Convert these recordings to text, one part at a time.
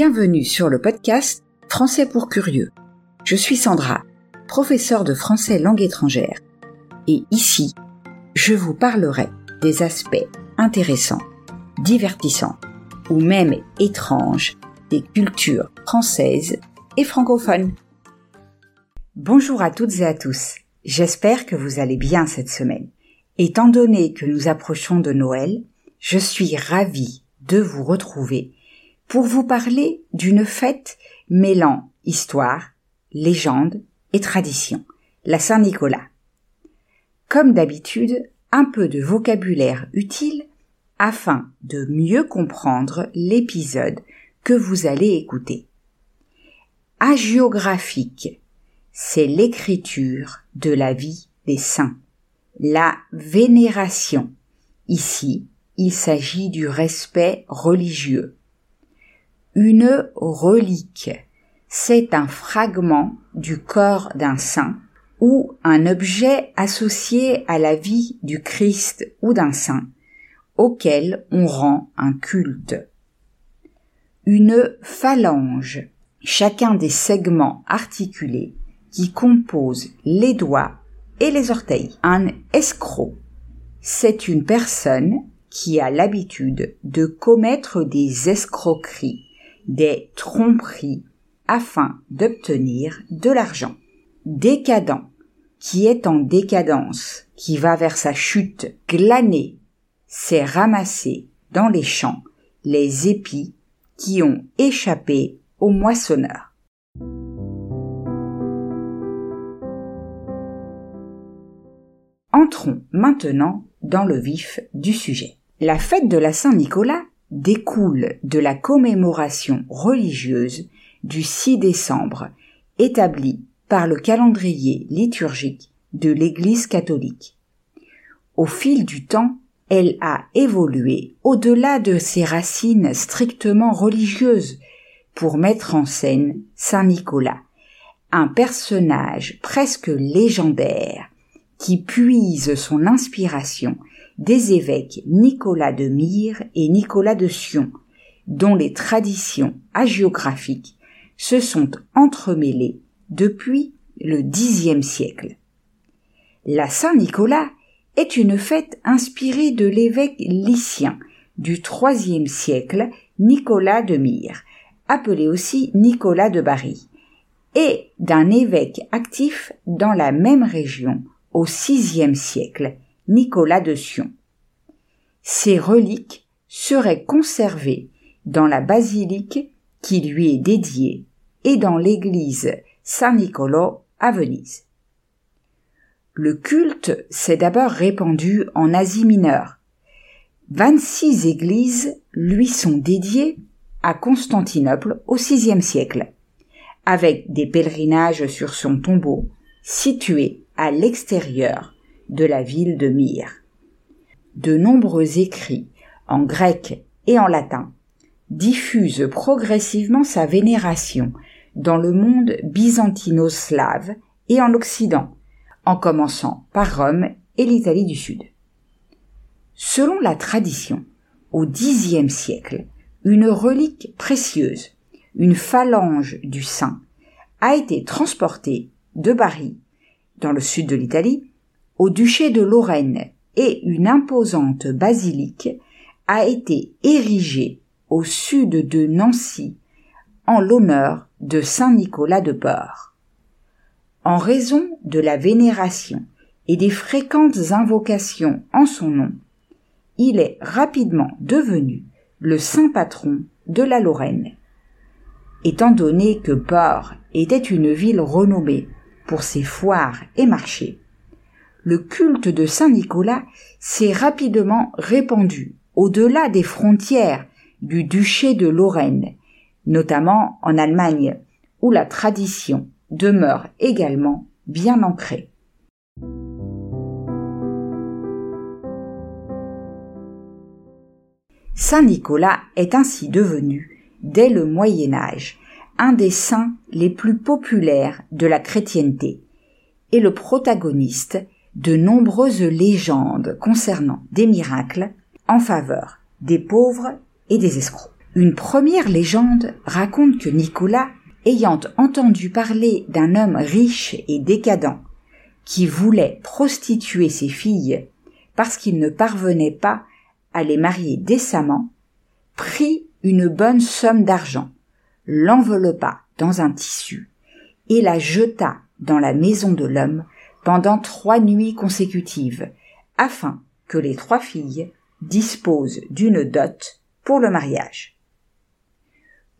Bienvenue sur le podcast Français pour curieux. Je suis Sandra, professeure de français langue étrangère. Et ici, je vous parlerai des aspects intéressants, divertissants ou même étranges des cultures françaises et francophones. Bonjour à toutes et à tous. J'espère que vous allez bien cette semaine. Étant donné que nous approchons de Noël, je suis ravie de vous retrouver pour vous parler d'une fête mêlant histoire, légende et tradition, la Saint-Nicolas. Comme d'habitude, un peu de vocabulaire utile afin de mieux comprendre l'épisode que vous allez écouter. Agiographique, c'est l'écriture de la vie des saints. La vénération, ici, il s'agit du respect religieux. Une relique, c'est un fragment du corps d'un saint ou un objet associé à la vie du Christ ou d'un saint auquel on rend un culte. Une phalange, chacun des segments articulés qui composent les doigts et les orteils. Un escroc, c'est une personne qui a l'habitude de commettre des escroqueries, des tromperies, afin d'obtenir de l'argent. Décadent, qui est en décadence, qui va vers sa chute, glané, c'est ramasser dans les champs les épis qui ont échappé au moissonneur. Entrons maintenant dans le vif du sujet. La fête de la Saint-Nicolas découle de la commémoration religieuse du 6 décembre établie par le calendrier liturgique de l'Église catholique. Au fil du temps, elle a évolué au-delà de ses racines strictement religieuses pour mettre en scène Saint Nicolas, un personnage presque légendaire qui puise son inspiration des évêques Nicolas de Myre et Nicolas de Sion, dont les traditions hagiographiques se sont entremêlées depuis le Xe siècle. La Saint-Nicolas est une fête inspirée de l'évêque lycien du IIIe siècle, Nicolas de Myre, appelé aussi Nicolas de Bari, et d'un évêque actif dans la même région au VIe siècle, Nicolas de Sion. Ces reliques seraient conservées dans la basilique qui lui est dédiée et dans l'église Saint-Nicolas à Venise. Le culte s'est d'abord répandu en Asie mineure. 26 églises lui sont dédiées à Constantinople au VIe siècle, avec des pèlerinages sur son tombeau situé à l'extérieur de la ville de Myre. De nombreux écrits en grec et en latin diffusent progressivement sa vénération dans le monde byzantino-slave et en Occident, en commençant par Rome et l'Italie du Sud. Selon la tradition, au Xe siècle, une relique précieuse, une phalange du saint, a été transportée de Bari, dans le sud de l'Italie, au duché de Lorraine et une imposante basilique a été érigée au sud de Nancy en l'honneur de Saint Nicolas de Port. En raison de la vénération et des fréquentes invocations en son nom, il est rapidement devenu le saint patron de la Lorraine. Étant donné que Port était une ville renommée pour ses foires et marchés, le culte de Saint Nicolas s'est rapidement répandu au-delà des frontières du duché de Lorraine, notamment en Allemagne, où la tradition demeure également bien ancrée. Saint Nicolas est ainsi devenu, dès le Moyen Âge, un des saints les plus populaires de la chrétienté et le protagoniste de nombreuses légendes concernant des miracles en faveur des pauvres et des escrocs. Une première légende raconte que Nicolas, ayant entendu parler d'un homme riche et décadent qui voulait prostituer ses filles parce qu'il ne parvenait pas à les marier décemment, prit une bonne somme d'argent, l'enveloppa dans un tissu et la jeta dans la maison de l'homme pendant trois nuits consécutives, afin que les trois filles disposent d'une dot pour le mariage.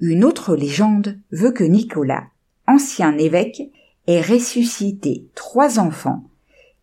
Une autre légende veut que Nicolas, ancien évêque, ait ressuscité trois enfants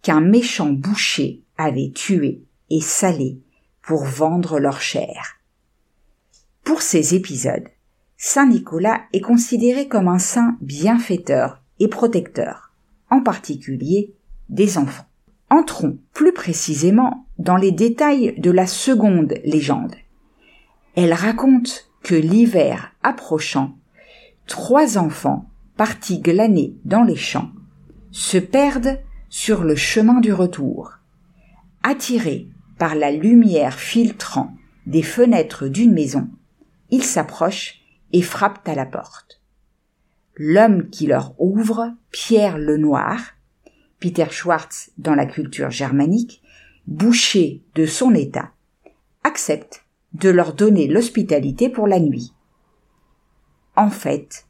qu'un méchant boucher avait tués et salés pour vendre leur chair. Pour ces épisodes, Saint Nicolas est considéré comme un saint bienfaiteur et protecteur, en particulier des enfants. Entrons plus précisément dans les détails de la seconde légende. Elle raconte que l'hiver approchant, trois enfants partis glaner dans les champs se perdent sur le chemin du retour. Attirés par la lumière filtrant des fenêtres d'une maison, ils s'approchent et frappent à la porte. L'homme qui leur ouvre, Pierre le Noir, Peter Schwartz dans la culture germanique, boucher de son état, accepte de leur donner l'hospitalité pour la nuit. En fait,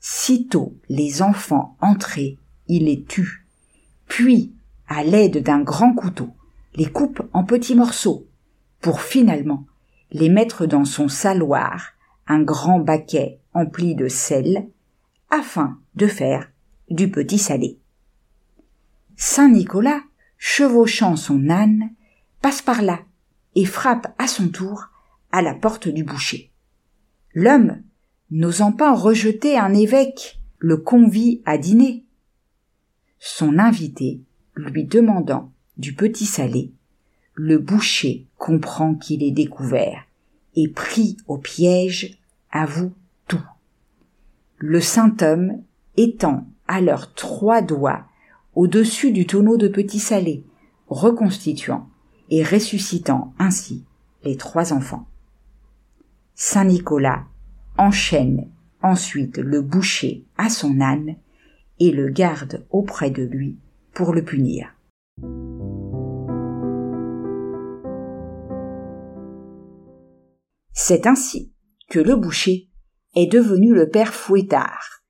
sitôt les enfants entrés, il les tue, puis, à l'aide d'un grand couteau, les coupe en petits morceaux, pour finalement les mettre dans son saloir, un grand baquet empli de sel, afin de faire du petit salé. Saint Nicolas, chevauchant son âne, passe par là et frappe à son tour à la porte du boucher. L'homme, n'osant pas rejeter un évêque, le convie à dîner. Son invité, lui demandant du petit salé, le boucher comprend qu'il est découvert et pris au piège avoue. Le saint homme étend alors trois doigts au-dessus du tonneau de petit salé, reconstituant et ressuscitant ainsi les trois enfants. Saint Nicolas enchaîne ensuite le boucher à son âne et le garde auprès de lui pour le punir. C'est ainsi que le boucher est devenu le père Fouettard,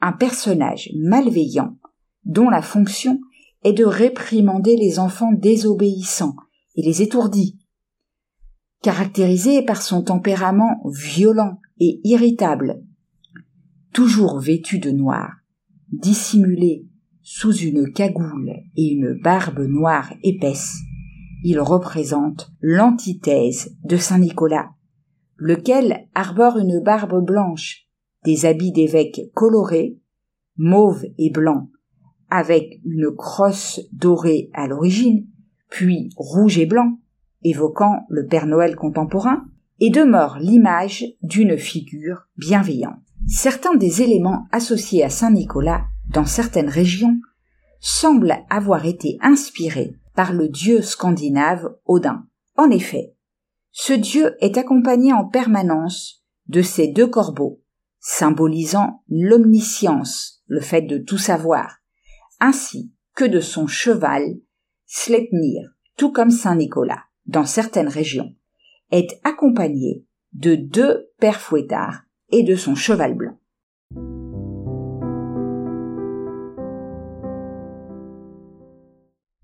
un personnage malveillant dont la fonction est de réprimander les enfants désobéissants et les étourdis. Caractérisé par son tempérament violent et irritable, toujours vêtu de noir, dissimulé sous une cagoule et une barbe noire épaisse, il représente l'antithèse de Saint Nicolas, lequel arbore une barbe blanche, des habits d'évêque colorés, mauve et blanc, avec une crosse dorée à l'origine, puis rouge et blanc, évoquant le Père Noël contemporain, et demeure l'image d'une figure bienveillante. Certains des éléments associés à Saint Nicolas dans certaines régions semblent avoir été inspirés par le dieu scandinave Odin. En effet, ce dieu est accompagné en permanence de ses deux corbeaux, symbolisant l'omniscience, le fait de tout savoir, ainsi que de son cheval, Sleipnir, tout comme Saint Nicolas, dans certaines régions, est accompagné de deux pères fouettards et de son cheval blanc.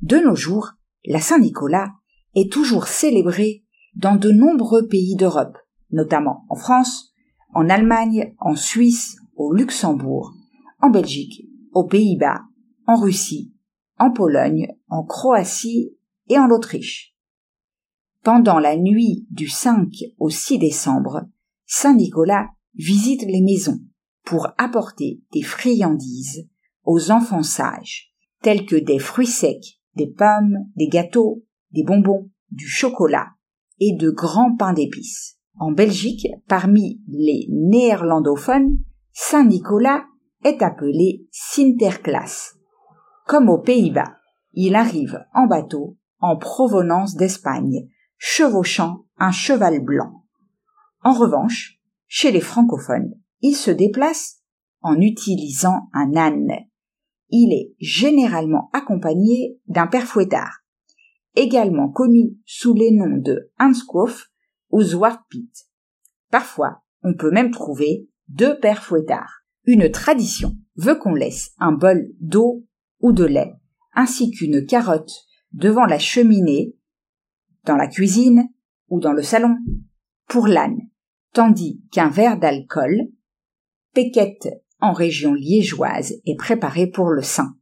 De nos jours, la Saint-Nicolas est toujours célébrée dans de nombreux pays d'Europe, notamment en France, en Allemagne, en Suisse, au Luxembourg, en Belgique, aux Pays-Bas, en Russie, en Pologne, en Croatie et en Autriche. Pendant la nuit du 5 au 6 décembre, Saint Nicolas visite les maisons pour apporter des friandises aux enfants sages, tels que des fruits secs, des pommes, des gâteaux, des bonbons, du chocolat, et de grands pains d'épices. En Belgique, parmi les néerlandophones, Saint-Nicolas est appelé Sinterklaas. Comme aux Pays-Bas, il arrive en bateau en provenance d'Espagne, chevauchant un cheval blanc. En revanche, chez les francophones, il se déplace en utilisant un âne. Il est généralement accompagné d'un père fouettard, également connu sous les noms de Hanskopf ou Zwartpiet. Parfois, on peut même trouver deux pères fouettards. Une tradition veut qu'on laisse un bol d'eau ou de lait, ainsi qu'une carotte devant la cheminée, dans la cuisine ou dans le salon, pour l'âne, tandis qu'un verre d'alcool, péquette en région liégeoise, est préparé pour le saint.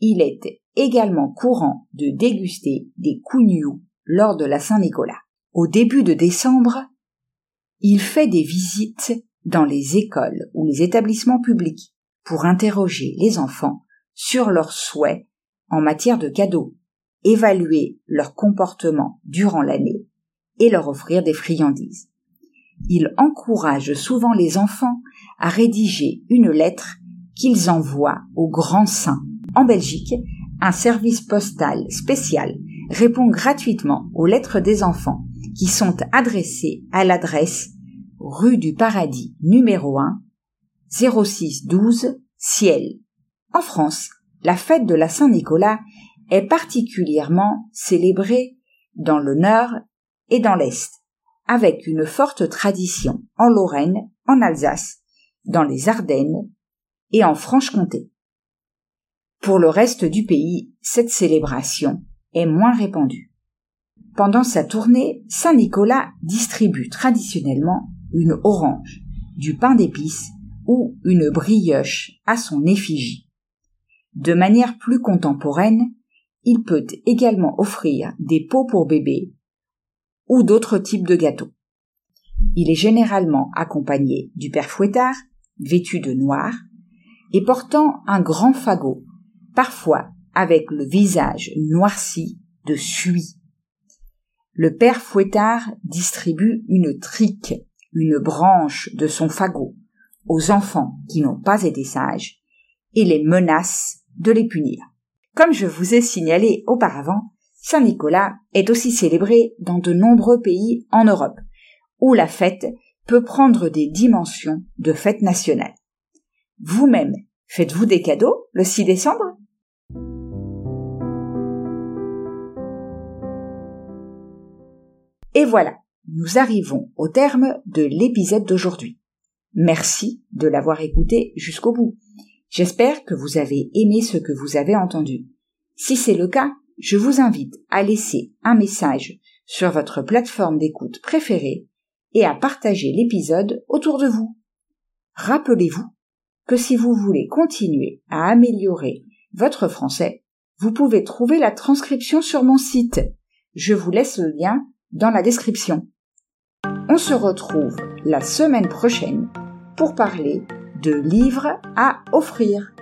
Il est également courant de déguster des cougnoux lors de la Saint-Nicolas. Au début de décembre, il fait des visites dans les écoles ou les établissements publics pour interroger les enfants sur leurs souhaits en matière de cadeaux, évaluer leur comportement durant l'année et leur offrir des friandises. Il encourage souvent les enfants à rédiger une lettre qu'ils envoient au grand saint. En Belgique, un service postal spécial répond gratuitement aux lettres des enfants qui sont adressées à l'adresse rue du Paradis numéro 1 0612 Ciel. En France, la fête de la Saint-Nicolas est particulièrement célébrée dans le Nord et dans l'Est, avec une forte tradition en Lorraine, en Alsace, dans les Ardennes et en Franche-Comté. Pour le reste du pays, cette célébration est moins répandue. Pendant sa tournée, Saint Nicolas distribue traditionnellement une orange, du pain d'épices ou une brioche à son effigie. De manière plus contemporaine, il peut également offrir des pots pour bébés ou d'autres types de gâteaux. Il est généralement accompagné du père fouettard, vêtu de noir, et portant un grand fagot, parfois avec le visage noirci de suie. Le père fouettard distribue une trique, une branche de son fagot, aux enfants qui n'ont pas été sages, et les menace de les punir. Comme je vous ai signalé auparavant, Saint Nicolas est aussi célébré dans de nombreux pays en Europe, où la fête peut prendre des dimensions de fête nationale. Vous-même, faites-vous des cadeaux le 6 décembre? Et voilà, nous arrivons au terme de l'épisode d'aujourd'hui. Merci de l'avoir écouté jusqu'au bout. J'espère que vous avez aimé ce que vous avez entendu. Si c'est le cas, je vous invite à laisser un message sur votre plateforme d'écoute préférée et à partager l'épisode autour de vous. Rappelez-vous que si vous voulez continuer à améliorer votre français, vous pouvez trouver la transcription sur mon site. Je vous laisse le lien dans la description. On se retrouve la semaine prochaine pour parler de livres à offrir.